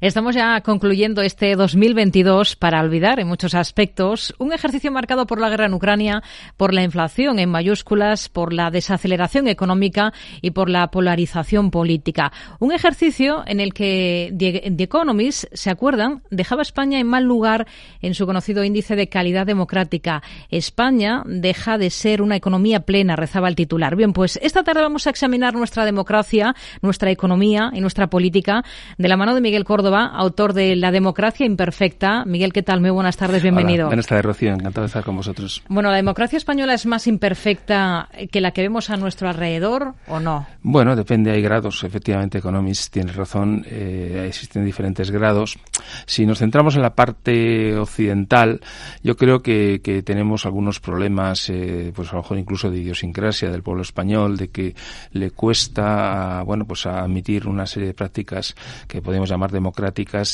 Estamos ya concluyendo este 2022 para olvidar en muchos aspectos un ejercicio marcado por la guerra en Ucrania, por la inflación en mayúsculas, por la desaceleración económica y por la polarización política. Un ejercicio en el que The Economist, se acuerdan, dejaba a España en mal lugar en su conocido índice de calidad democrática. España deja de ser una economía plena, rezaba el titular. Bien, pues esta tarde vamos a examinar nuestra democracia, nuestra economía y nuestra política de la mano de Miguel Córdoba, autor de La democracia imperfecta. Miguel, ¿qué tal? Muy buenas tardes, bienvenido. buenas tardes, Rocío. Encantado de estar con vosotros. Bueno, ¿la democracia española es más imperfecta que la que vemos a nuestro alrededor o no? Bueno, depende, hay grados. Efectivamente, Economist tiene razón, eh, existen diferentes grados. Si nos centramos en la parte occidental, yo creo que, tenemos algunos problemas, eh, pues a lo mejor incluso de idiosincrasia del pueblo español, de que le cuesta, bueno, pues admitir una serie de prácticas que podemos llamar democráticas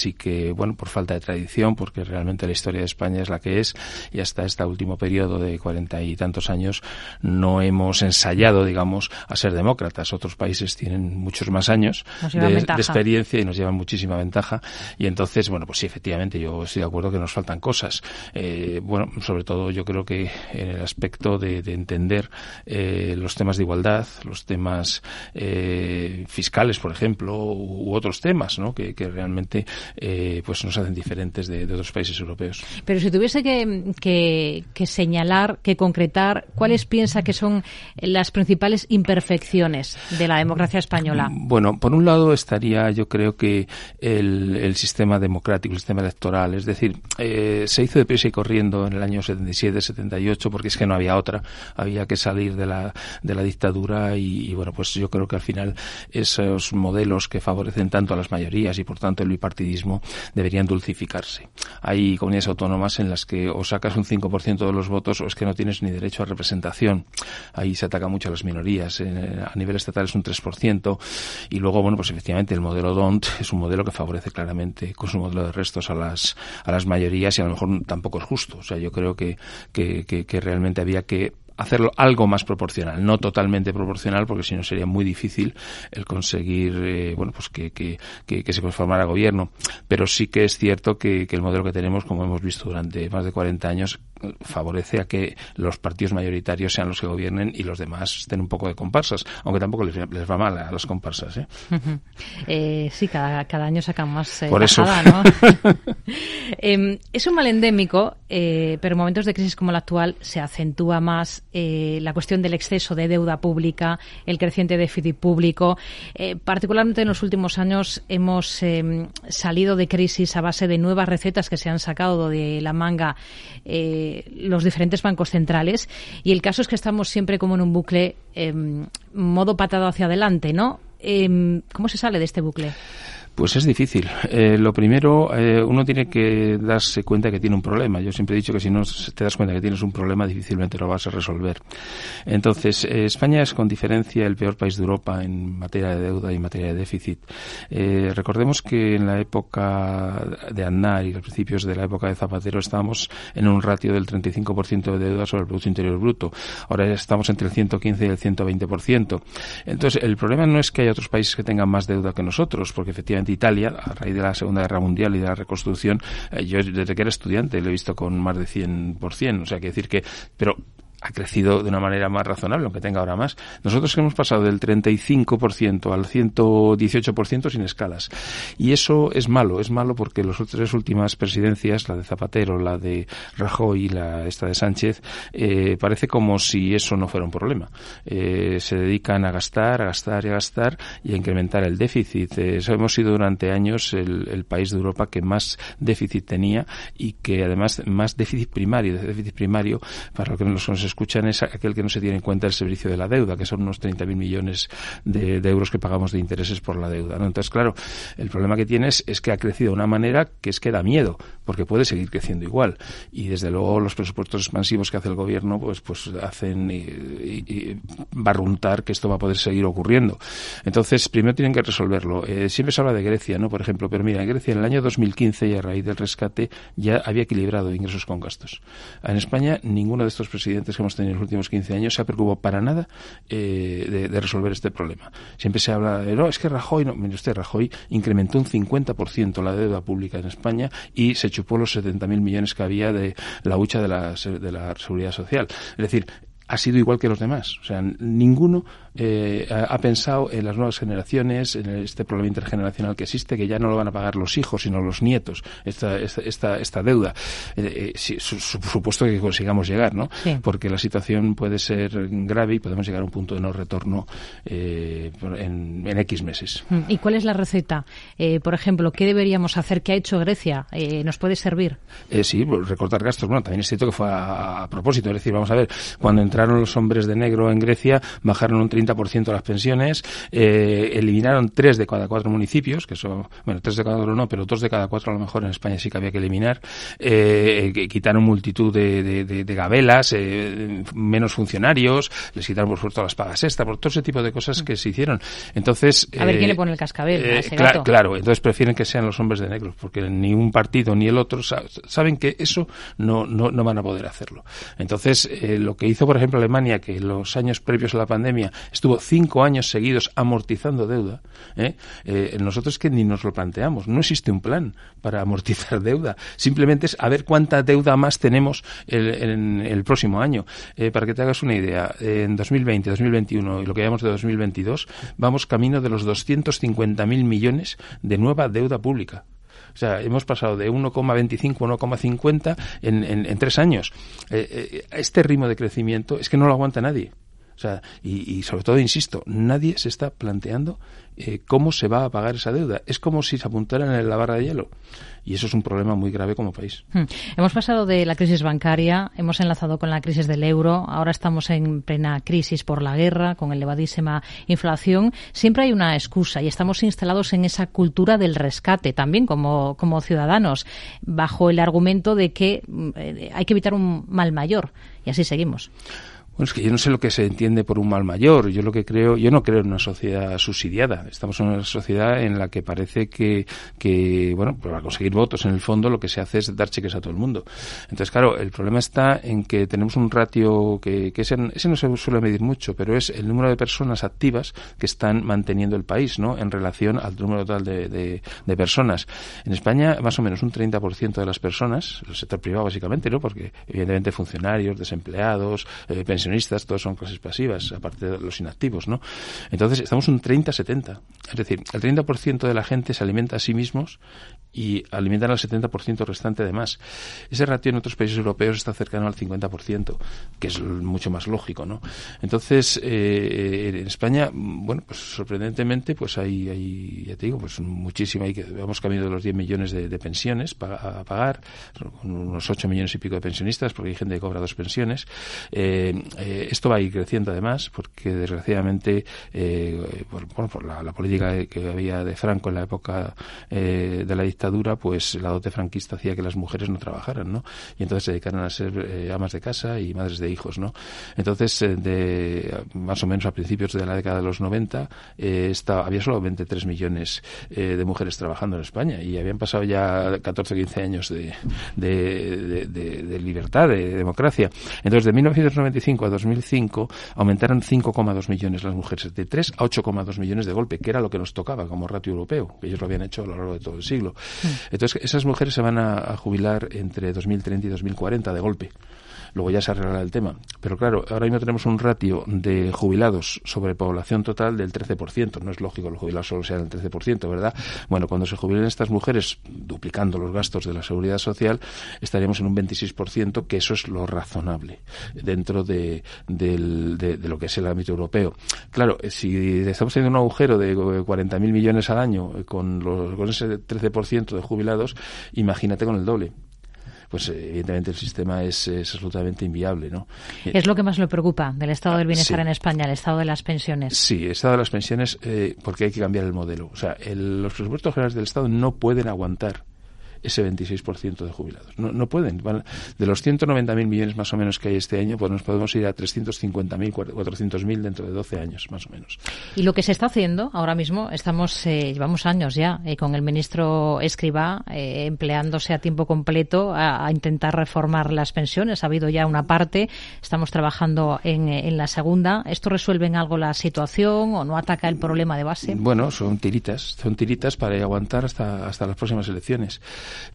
y que, bueno, por falta de tradición, porque realmente la historia de España es la que es y hasta este último periodo de cuarenta y tantos años no hemos ensayado, digamos, a ser demócratas. Otros países tienen muchos más años de, experiencia y nos llevan muchísima ventaja. Y entonces, bueno, pues sí, efectivamente, yo estoy de acuerdo que nos faltan cosas. Eh, bueno, sobre todo yo creo que en el aspecto de, entender eh, los temas de igualdad, los temas eh, fiscales, por ejemplo, u, otros temas, ¿no? Que, realmente pues nos hacen diferentes de, otros países europeos. Pero si tuviese que, que, señalar, que concretar, ¿cuáles piensa que son las principales imperfecciones de la democracia española? Bueno, por un lado estaría, yo creo que el, el sistema democrático, el sistema electoral, es decir, eh, se hizo deprisa y corriendo en el año 77, 78, porque es que no había otra, había que salir de la, de la dictadura y, bueno, pues yo creo que al final esos modelos que favorecen tanto a las mayorías y por tanto el bipartidismo deberían dulcificarse. Hay comunidades autónomas en las que o sacas un 5% de los votos o es que no tienes ni derecho a representación. Ahí se ataca mucho a las minorías. a nivel estatal es un 3% y luego, bueno, pues efectivamente el modelo DONT es un modelo que favorece claramente con su modelo de restos a las, a las mayorías y a lo mejor tampoco es justo. O sea, yo creo que, que, que realmente había que hacerlo algo más proporcional, no totalmente proporcional, porque si no sería muy difícil el conseguir, eh, bueno, pues que, que, que, se formara gobierno. Pero sí que es cierto que, que, el modelo que tenemos, como hemos visto durante más de 40 años, favorece a que los partidos mayoritarios sean los que gobiernen y los demás estén un poco de comparsas, aunque tampoco les, va mal a los comparsas. ¿eh? eh sí, cada, cada año sacan más eh, Por eso. ¿no? Em, es un mal endémico, eh, pero en momentos de crisis como la actual se acentúa más la cuestión del exceso de deuda pública, el creciente déficit público. Particularmente en los últimos años hemos em, salido de crisis a base de nuevas recetas que se han sacado de la manga eh, los diferentes bancos centrales. Y el caso es que estamos siempre como en un bucle, em, modo patado hacia adelante, ¿no? Em, ¿Cómo se sale de este bucle? Pues es difícil. Eh, lo primero, eh, uno tiene que darse cuenta que tiene un problema. Yo siempre he dicho que si no te das cuenta que tienes un problema, difícilmente lo vas a resolver. Entonces, eh, España es con diferencia el peor país de Europa en materia de deuda y en materia de déficit. recordemos que en la época de Aznar y los principios de la época de Zapatero estábamos en un ratio del 35% de deuda sobre el Producto Interior Bruto. Ahora estamos entre el 115 y el 120%. Entonces, el problema no es que haya otros países que tengan más deuda que nosotros, porque efectivamente Italia, a raíz de la Segunda Guerra Mundial y de la reconstrucción, eh, yo desde que era estudiante lo he visto con más de 100%, o sea, que decir que, pero ha crecido de una manera más razonable, aunque tenga ahora más. Nosotros hemos pasado del 35% al 118% sin escalas. Y eso es malo, es malo porque las tres últimas presidencias, la de Zapatero, la de Rajoy y la esta de Sánchez, eh, parece como si eso no fuera un problema. Eh, se dedican a gastar, a gastar y a gastar y a incrementar el déficit. Eh, hemos sido durante años el, país de Europa que más déficit tenía y que además más déficit primario, déficit primario, para lo que nos escuchan es aquel que no se tiene en cuenta el servicio de la deuda, que son unos 30.000 millones de, euros que pagamos de intereses por la deuda. Entonces, claro, el problema que tienes es que ha crecido de una manera que es que da miedo, porque puede seguir creciendo igual. Y desde luego los presupuestos expansivos que hace el gobierno, pues, pues hacen y, barruntar que esto va a poder seguir ocurriendo. Entonces, primero tienen que resolverlo. Eh, siempre se habla de Grecia, ¿no? Por ejemplo, pero mira, en Grecia en el año 2015 y a raíz del rescate ya había equilibrado ingresos con gastos. En España, ninguno de estos presidentes que hemos tenido en los últimos 15 años se ha preocupado para nada eh, de, resolver este problema. Siempre se habla de, no, es que Rajoy, no, mire usted, Rajoy incrementó un 50% la deuda pública en España y se chupó los 70.000 millones que había de la hucha de la, de la seguridad social. Es decir, ha sido igual que los demás. O sea, ninguno eh, ha, pensado en las nuevas generaciones, en este problema intergeneracional que existe, que ya no lo van a pagar los hijos, sino los nietos, esta, esta, esta, deuda. Eh, eh supuesto que consigamos llegar, ¿no? Porque la situación puede ser grave y podemos llegar a un punto de no retorno eh, en, en, X meses. Mm, ¿Y cuál es la receta? Eh, por ejemplo, ¿qué deberíamos hacer? ¿Qué ha hecho Grecia? ¿Nos puede servir? sí, recortar gastos. Bueno, también es cierto que fue a, a propósito. Es decir, vamos a ver, cuando entraron los hombres de negro en Grecia, bajaron un 30 30% las pensiones, eh, eliminaron tres de cada cuatro municipios, que eso, bueno, tres de cada cuatro no, pero dos de cada cuatro a lo mejor en España sí que había que eliminar, eh, quitaron multitud de, de, gabelas, eh, menos funcionarios, les quitaron por supuesto las pagas extra, por todo ese tipo de cosas que se hicieron. Entonces, a ver quién le pone el cascabel. claro, entonces prefieren que sean los hombres de negro, porque ni un partido ni el otro saben que eso no, no, no van a poder hacerlo. Entonces, lo que hizo, por ejemplo, Alemania, que en los años previos a la pandemia estuvo cinco años seguidos amortizando deuda, ¿eh? Eh, nosotros que ni nos lo planteamos. No existe un plan para amortizar deuda. Simplemente es a ver cuánta deuda más tenemos en el, próximo año. Eh, para que te hagas una idea, en 2020, 2021 y lo que llamamos de 2022, vamos camino de los 250.000 millones de nueva deuda pública. O sea, hemos pasado de 1,25 a 1,50 en, en, en, tres años. este ritmo de crecimiento es que no lo aguanta nadie. O sea, y, sobre todo, insisto, nadie se está planteando eh, cómo se va a pagar esa deuda. Es como si se apuntara en la barra de hielo. Y eso es un problema muy grave como país. Hmm. Hemos pasado de la crisis bancaria, hemos enlazado con la crisis del euro, ahora estamos en plena crisis por la guerra, con elevadísima inflación. Siempre hay una excusa y estamos instalados en esa cultura del rescate también como, como ciudadanos, bajo el argumento de que mm, eh, hay que evitar un mal mayor. Y así seguimos. Bueno, es que yo no sé lo que se entiende por un mal mayor. Yo lo que creo, yo no creo en una sociedad subsidiada. Estamos en una sociedad en la que parece que, que bueno, para conseguir votos en el fondo lo que se hace es dar cheques a todo el mundo. Entonces, claro, el problema está en que tenemos un ratio que, que ese, ese no se suele medir mucho, pero es el número de personas activas que están manteniendo el país, ¿no? En relación al número total de, de, de personas. En España, más o menos un 30% de las personas, el sector privado básicamente, ¿no? Porque evidentemente funcionarios, desempleados, eh, pensionistas, todos son clases pasivas, aparte de los inactivos, ¿no? Entonces, estamos un 30-70. Es decir, el 30% de la gente se alimenta a sí mismos y alimentan al 70% restante de más. Ese ratio en otros países europeos está cercano al 50%, que es mucho más lógico, ¿no? Entonces, eh, en España, bueno, pues sorprendentemente, pues hay, hay ya te digo, pues muchísima, hay que, vamos camino de los 10 millones de, pensiones a pagar, unos 8 millones y pico de pensionistas, porque hay gente que cobra dos pensiones. Eh, eh, esto va a ir creciendo además, porque desgraciadamente, por, bueno, por la, política que había de Franco en la época de la dictadura, dictadura, pues la dote franquista hacía que las mujeres no trabajaran, ¿no? Y entonces se dedicaron a ser eh, amas de casa y madres de hijos, ¿no? Entonces, eh, de más o menos a principios de la década de los 90, eh, había solo 23 millones de mujeres trabajando en España y habían pasado ya 14 o 15 años de, de, libertad, de democracia. Entonces, de 1995 a 2005 aumentaron 5,2 millones las mujeres, de 3 a 8,2 millones de golpe, que era lo que nos tocaba como ratio europeo, que ellos lo habían hecho a lo largo de todo el siglo. Entonces, esas mujeres se van a, jubilar entre 2030 y 2040 de golpe luego ya se arreglará el tema. Pero claro, ahora mismo tenemos un ratio de jubilados sobre población total del 13%. No es lógico que los jubilados solo sean el 13%, ¿verdad? Bueno, cuando se jubilen estas mujeres, duplicando los gastos de la seguridad social, estaríamos en un 26%, que eso es lo razonable dentro de, lo que es el ámbito europeo. Claro, si estamos teniendo un agujero de 40.000 millones al año con, los, con ese 13% de jubilados, imagínate con el doble pues eh, evidentemente el sistema es, absolutamente inviable. ¿no? Es lo que más le preocupa del estado del bienestar en España, el estado de las pensiones. Sí, el estado de las pensiones, eh, porque hay que cambiar el modelo. O sea, los presupuestos generales del Estado no pueden aguantar ese 26% de jubilados. No, no pueden. De los 190.000 millones más o menos que hay este año, pues nos podemos ir a 350.000, 400.000 dentro de 12 años, más o menos. Y lo que se está haciendo ahora mismo, estamos, eh, llevamos años ya eh, con el ministro Escribá eh, empleándose a tiempo completo a, intentar reformar las pensiones. Ha habido ya una parte, estamos trabajando en, en la segunda. ¿Esto resuelve en algo la situación o no ataca el problema de base? Bueno, son tiritas, son tiritas para aguantar hasta, hasta las próximas elecciones.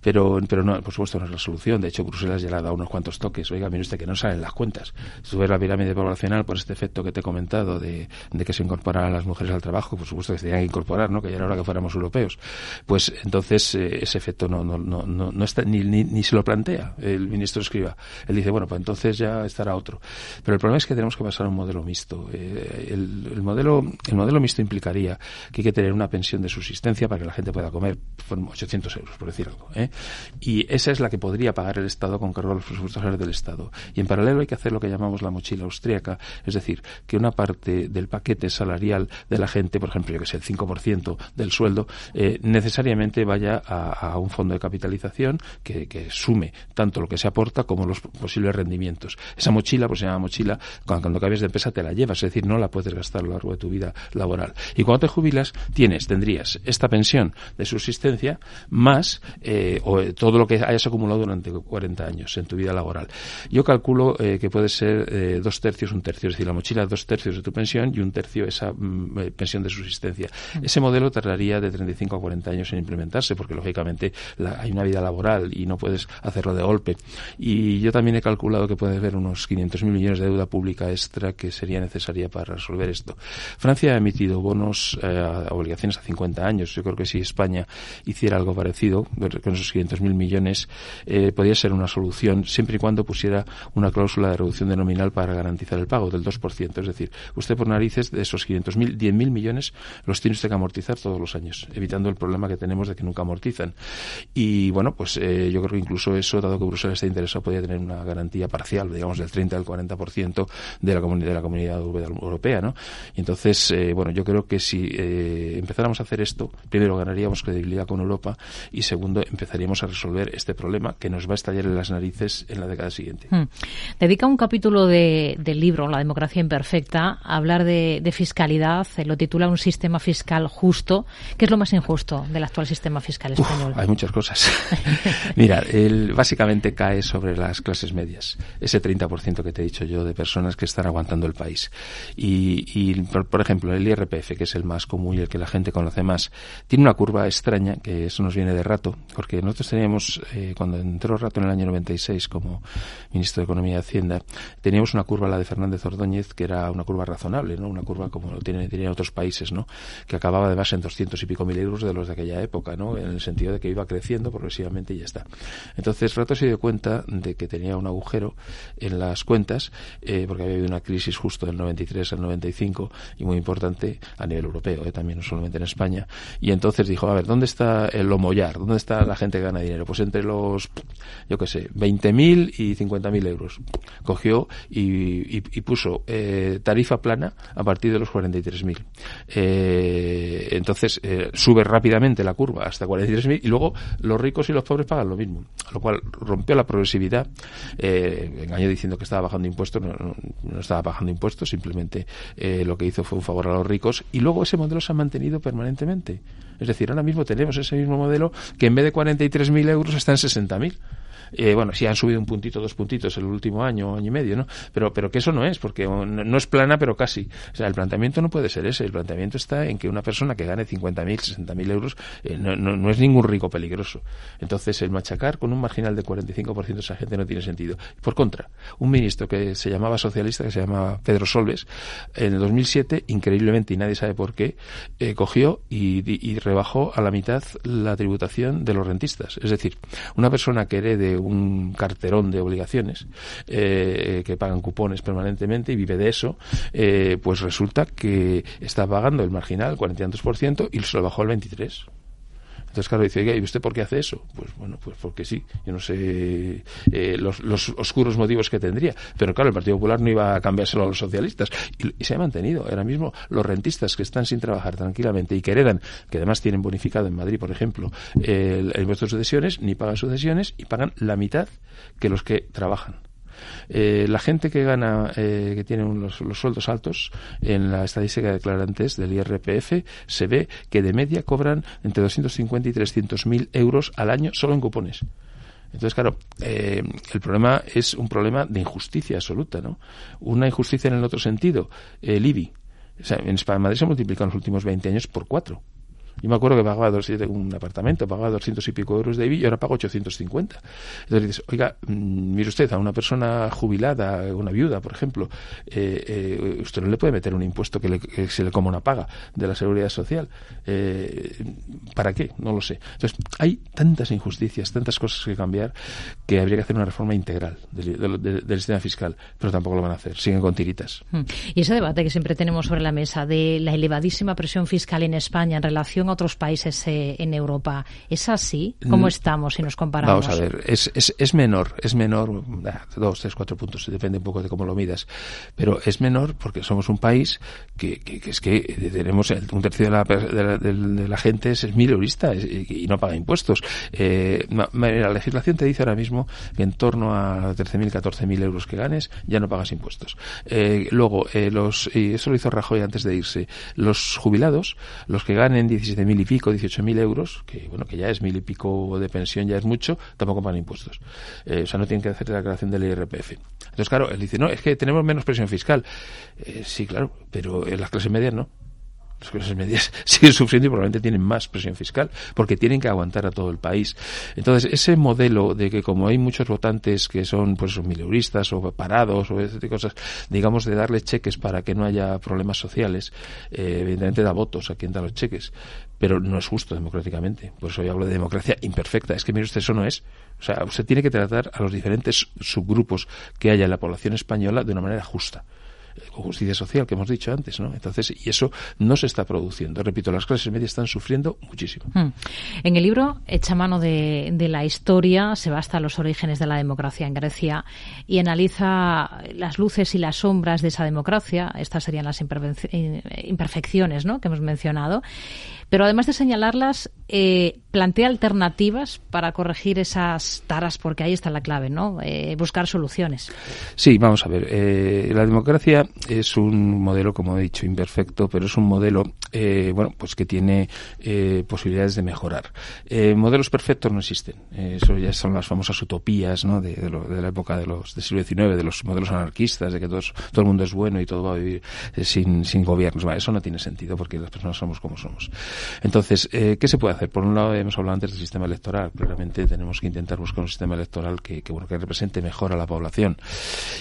Pero, pero no, por supuesto no es la solución. De hecho, Bruselas ya le ha dado unos cuantos toques. Oiga, mire usted que no salen las cuentas. Si la pirámide poblacional por este efecto que te he comentado de, que se incorporaran las mujeres al trabajo, por supuesto que se tenían que incorporar, ¿no? Que ya era hora que fuéramos europeos. Pues entonces eh, ese efecto no, no, no, no, está, ni, ni, se lo plantea el ministro Escriba. Él dice, bueno, pues entonces ya estará otro. Pero el problema es que tenemos que pasar a un modelo mixto. Eh, el, el, modelo, el modelo mixto implicaría que hay que tener una pensión de subsistencia para que la gente pueda comer 800 euros, por decir algo. ¿Eh? Y esa es la que podría pagar el Estado con cargo a los presupuestos del Estado. Y en paralelo hay que hacer lo que llamamos la mochila austríaca, es decir, que una parte del paquete salarial de la gente, por ejemplo, yo que sé, el 5% del sueldo, eh, necesariamente vaya a, un fondo de capitalización que, sume tanto lo que se aporta como los posibles rendimientos. Esa mochila, pues se llama mochila, cuando, cuando de empresa te la llevas, es decir, no la puedes gastar a lo largo de tu vida laboral. Y cuando te jubilas, tienes, tendrías esta pensión de subsistencia más eh, o, todo lo que hayas acumulado durante 40 años en tu vida laboral. Yo calculo eh, que puede ser eh, dos tercios, un tercio, es decir, la mochila dos tercios de tu pensión y un tercio esa mm, pensión de subsistencia. Mm. Ese modelo tardaría de 35 a 40 años en implementarse porque, lógicamente, hay una vida laboral y no puedes hacerlo de golpe. Y yo también he calculado que puede haber unos 500.000 millones de deuda pública extra que sería necesaria para resolver esto. Francia ha emitido bonos, obligaciones a 50 años. Yo creo que si España hiciera algo parecido, con esos 500.000 millones, eh, podría ser una solución siempre y cuando pusiera una cláusula de reducción de nominal para garantizar el pago del 2%. Es decir, usted por narices de esos 500.000, 10.000 millones los tiene usted que amortizar todos los años, evitando el problema que tenemos de que nunca amortizan. Y bueno, pues eh, yo creo que incluso eso, dado que Bruselas está interesado, podría tener una garantía parcial, digamos del 30 al 40% de la, de la comunidad europea, ¿no? Y entonces, eh, bueno, yo creo que si empezáramos a hacer esto, primero ganaríamos credibilidad con Europa y segundo empezaríamos a resolver este problema que nos va a estallar en las narices en la década siguiente. Hmm. Dedica un capítulo del libro, La democracia imperfecta, a hablar de, fiscalidad, eh, lo titula Un sistema fiscal justo. ¿Qué es lo más injusto del actual sistema fiscal español? hay muchas cosas. Mira, él básicamente cae sobre las clases medias, ese 30% que te he dicho yo de personas que están aguantando el país. Y, por, por ejemplo, el IRPF, que es el más común y el que la gente conoce más, tiene una curva extraña, que eso nos viene de rato, porque nosotros teníamos, eh, cuando entró Rato en el año 96 como ministro de Economía y Hacienda, teníamos una curva, la de Fernández Ordóñez, que era una curva razonable, ¿no? Una curva como lo tienen, tienen otros países, ¿no? Que acababa además en 200 y pico mil euros de los de aquella época, ¿no? En el sentido de que iba creciendo progresivamente y ya está. Entonces Rato se dio cuenta de que tenía un agujero en las cuentas, eh, porque había habido una crisis justo del 93 al 95 y muy importante a nivel europeo, ¿eh? también no solamente en España. Y entonces dijo, a ver, ¿dónde está el homollar? ¿Dónde está la gente que gana dinero? Pues entre los, yo qué sé, 20.000 y 50.000 euros. Cogió y, puso eh, tarifa plana a partir de los 43.000. Eh, entonces eh, sube rápidamente la curva hasta 43.000 y luego los ricos y los pobres pagan lo mismo. Lo cual rompió la progresividad. engañó diciendo que estaba bajando impuestos. No, no, estaba bajando impuestos, simplemente lo que hizo fue un favor a los ricos. Y luego ese modelo se ha mantenido permanentemente. Es decir, ahora mismo tenemos ese mismo modelo que en vez de 43.000 euros está en 60.000. Eh, bueno, sí han subido un puntito, dos puntitos el último año, año y medio, ¿no? Pero, pero que eso no es, porque no, es plana, pero casi. O sea, el planteamiento no puede ser ese. El planteamiento está en que una persona que gane 50.000, 60.000 euros eh, no, no, es ningún rico peligroso. Entonces, el machacar con un marginal de 45% esa gente no tiene sentido. Por contra, un ministro que se llamaba socialista, que se llamaba Pedro Solves, en el 2007, increíblemente, y nadie sabe por qué, eh, cogió y, y rebajó a la mitad la tributación de los rentistas. Es decir, una persona que herede un carterón de obligaciones eh, que pagan cupones permanentemente y vive de eso, eh, pues resulta que está pagando el marginal, 42%, y se lo bajó al 23%. Entonces, claro, dice, ¿y usted por qué hace eso? Pues bueno, pues porque sí. Yo no sé eh, los, oscuros motivos que tendría. Pero claro, el Partido Popular no iba a cambiárselo a los socialistas. Y, se ha mantenido. Ahora mismo, los rentistas que están sin trabajar tranquilamente y que heredan, que además tienen bonificado en Madrid, por ejemplo, el, el impuesto de sucesiones, ni pagan sucesiones y pagan la mitad que los que trabajan. Eh, la gente que gana, eh, que tiene los, sueldos altos, en la estadística de declarantes del IRPF, se ve que de media cobran entre 250 y 300 mil euros al año solo en cupones. Entonces, claro, eh, el problema es un problema de injusticia absoluta, ¿no? Una injusticia en el otro sentido, el IBI. O sea, en España, Madrid se ha multiplicado en los últimos 20 años por cuatro. Yo me acuerdo que pagaba dos, un apartamento, pagaba 200 y pico euros de IBI y ahora pago 850. Entonces dices, oiga, mm, mire usted, a una persona jubilada, una viuda, por ejemplo, eh, eh, usted no le puede meter un impuesto que, se le coma una paga de la seguridad social. Eh, ¿Para qué? No lo sé. Entonces, hay tantas injusticias, tantas cosas que cambiar, que habría que hacer una reforma integral del, sistema fiscal, pero tampoco lo van a hacer. Siguen con tiritas. Hmm. Y ese debate que siempre tenemos sobre la mesa de la elevadísima presión fiscal en España en relación en otros países eh, en Europa. ¿Es así? ¿Cómo mm, estamos si nos comparamos? Vamos a ver, es, es, es menor, es menor, dos, tres, cuatro puntos, depende un poco de cómo lo midas, pero es menor porque somos un país que, es que tenemos un tercio de la, de la, de, la gente es, es mileurista y no paga impuestos. Eh, la legislación te dice ahora mismo que en torno a 13.000, 14.000 euros que ganes ya no pagas impuestos. Eh, luego, los, y eso lo hizo Rajoy antes de irse, los jubilados, los que ganen 16 17.000 y pico, 18.000 euros, que bueno, que ya es mil y pico de pensión, ya es mucho, tampoco pagan impuestos. Eh, o sea, no tienen que hacer la declaración del IRPF. Entonces, claro, él dice, no, es que tenemos menos presión fiscal. Eh, sí, claro, pero en las clases medias no las clases medias siguen sufriendo y probablemente tienen más presión fiscal porque tienen que aguantar a todo el país. Entonces, ese modelo de que como hay muchos votantes que son pues mileuristas o parados o ese cosas, digamos de darle cheques para que no haya problemas sociales, eh, evidentemente da votos a quien da los cheques, pero no es justo democráticamente. Por eso yo hablo de democracia imperfecta. Es que mire usted, eso no es. O sea, usted tiene que tratar a los diferentes subgrupos que haya en la población española de una manera justa con justicia social que hemos dicho antes, ¿no? Entonces, y eso no se está produciendo. Repito, las clases medias están sufriendo muchísimo. Hmm. En el libro echa mano de, de, la historia, se va hasta los orígenes de la democracia en Grecia y analiza las luces y las sombras de esa democracia. Estas serían las imperfecciones, ¿no? Que hemos mencionado. Pero además de señalarlas, eh, plantea alternativas para corregir esas taras, porque ahí está la clave, ¿no? Eh, buscar soluciones. Sí, vamos a ver. Eh, la democracia es un modelo, como he dicho, imperfecto, pero es un modelo, bueno, pues que tiene posibilidades de mejorar. modelos perfectos no existen. eso ya son las famosas utopías, ¿no? De, la época de los del siglo XIX, de los modelos anarquistas, de que todo el mundo es bueno y todo va a vivir sin, sin gobiernos. eso no tiene sentido porque las personas somos como somos. Entonces, eh, ¿qué se puede hacer? Por un lado, hemos hablado antes del sistema electoral. Claramente tenemos que intentar buscar un sistema electoral que, que bueno, que represente mejor a la población.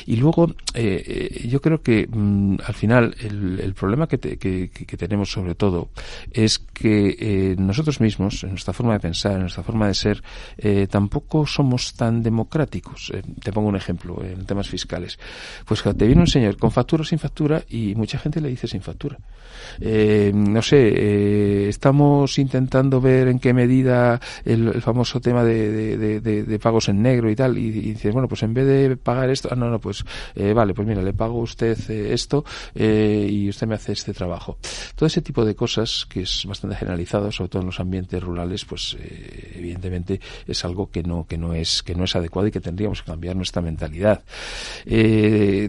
Y luego, eh, eh yo creo que mm, al final el, el problema que, que, que, tenemos sobre todo es que eh, nosotros mismos, en nuestra forma de pensar, en nuestra forma de ser, eh, tampoco somos tan democráticos. te pongo un ejemplo en temas fiscales. Pues te viene un señor con factura o sin factura y mucha gente le dice sin factura. no sé, estamos intentando ver en qué medida el, famoso tema de, pagos en negro y tal, y, dices, bueno, pues en vez de pagar esto, ah, no, no, pues eh, vale, pues mira, le pago usted eh, esto eh, y usted me hace este trabajo. Todo ese tipo de cosas, que es bastante generalizado, sobre todo en los ambientes rurales, pues evidentemente es algo que no, que no es, que no es adecuado y que tendríamos que cambiar nuestra mentalidad.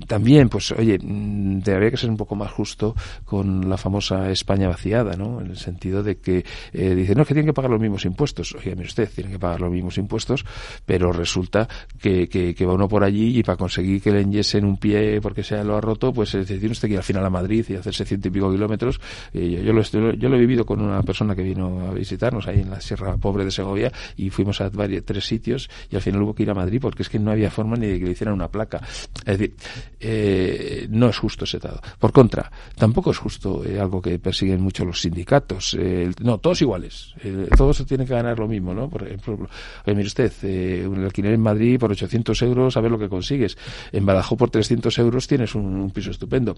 también, pues, oye, mm, debería que ser un poco más justo con la famosa España vaciada, ¿no? En el sentido de que eh, dice, no, es que tienen que pagar los mismos impuestos. Oye, mire usted, tienen que pagar los mismos impuestos, pero resulta que, que, va uno por allí y para conseguir que le enyesen un pie porque se lo ha roto, pues es decir, usted que ir al final a Madrid y hacerse ciento y pico kilómetros. Eh, yo, lo, yo lo he vivido con una persona que vino a visitarnos ahí en la Sierra Pobre de Segovia y fuimos a varios, tres sitios y al final hubo que ir a Madrid porque es que no había forma ni de que le hicieran una placa. Es decir, eh, no es justo ese dado. Por contra, tampoco es justo eh, algo que persiguen mucho los sindicatos. Eh, no, todos iguales. todos tienen que ganar lo mismo, ¿no? Por ejemplo, mire usted, un alquiler en Madrid por 800 euros, a ver lo que consigues. En Badajoz por 300 euros tienes un, piso estupendo.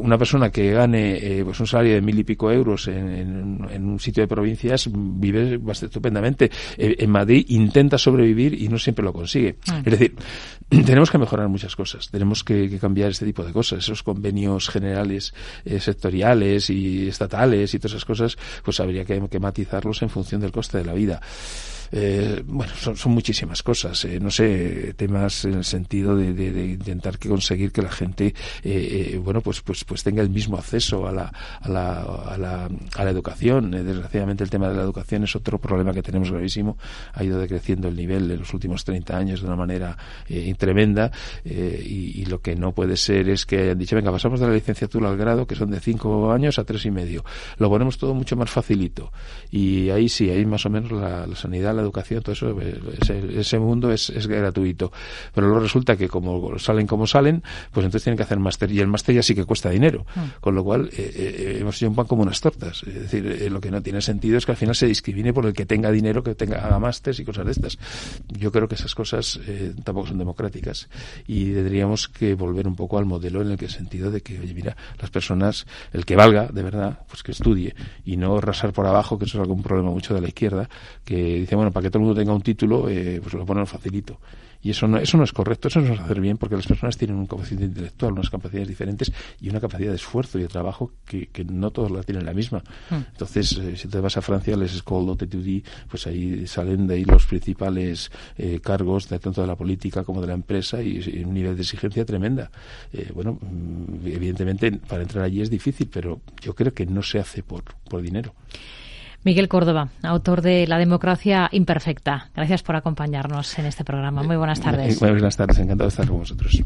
una persona que gane pues un salario de mil y pico euros en, un sitio de provincias vive bastante estupendamente. en Madrid intenta sobrevivir y no siempre lo consigue. Mm. Es decir, tenemos que mejorar muchas cosas. Tenemos que, cambiar este tipo de cosas. Esos convenios generales, eh, sectoriales y estatales y todas esas cosas, pues habría que, que matizarlos en función del coste de la vida. Eh, bueno, son, muchísimas cosas. Eh, no sé, temas en el sentido de, intentar que conseguir que la gente, eh, bueno, pues, pues, pues tenga el mismo acceso a la, a la, a la, a la educación. desgraciadamente el tema de la educación es otro problema que tenemos gravísimo. Ha ido decreciendo el nivel en los últimos 30 años de una manera tremenda y, lo que no puede ser es que hayan dicho, venga, pasamos de la licenciatura al grado, que son de 5 años a tres y medio. Lo ponemos todo mucho más facilito. Y ahí sí, ahí más o menos la, la sanidad, la educación, todo eso, ese, ese mundo es, es, gratuito. Pero luego resulta que como salen como salen, pues entonces tienen que hacer máster. Y el máster ya sí que cuesta dinero. Mm. Con lo cual, eh, eh, hemos hecho un pan como unas tortas. Es decir, eh, lo que no tiene sentido es que al final se discrimine por el que tenga dinero, que tenga haga másters y cosas de estas. Yo creo que esas cosas tampoco son democráticas. Y tendríamos que volver un poco al modelo en el que sentido de que, oye, mira, las personas, el que valga, de verdad, pues que estudie y no rasar por abajo, que eso es algún problema mucho de la izquierda, que dice, bueno, para que todo el mundo tenga un título, eh, pues lo ponen facilito. Y eso no, eso no es correcto, eso no es hacer bien, porque las personas tienen un coeficiente intelectual, unas capacidades diferentes y una capacidad de esfuerzo y de trabajo que, que no todos la tienen la misma. Hmm. Entonces, eh, si te vas a Francia, les Écoles d'Études, pues ahí salen de ahí los principales eh, cargos, de, tanto de la política como de la empresa, y, un nivel de exigencia tremenda. Eh, bueno, mm, evidentemente, para entrar allí es difícil, pero yo creo que no se hace por, por dinero. Miguel Córdoba, autor de La democracia imperfecta. Gracias por acompañarnos en este programa. Muy buenas tardes. Muy buenas tardes, encantado de estar con vosotros.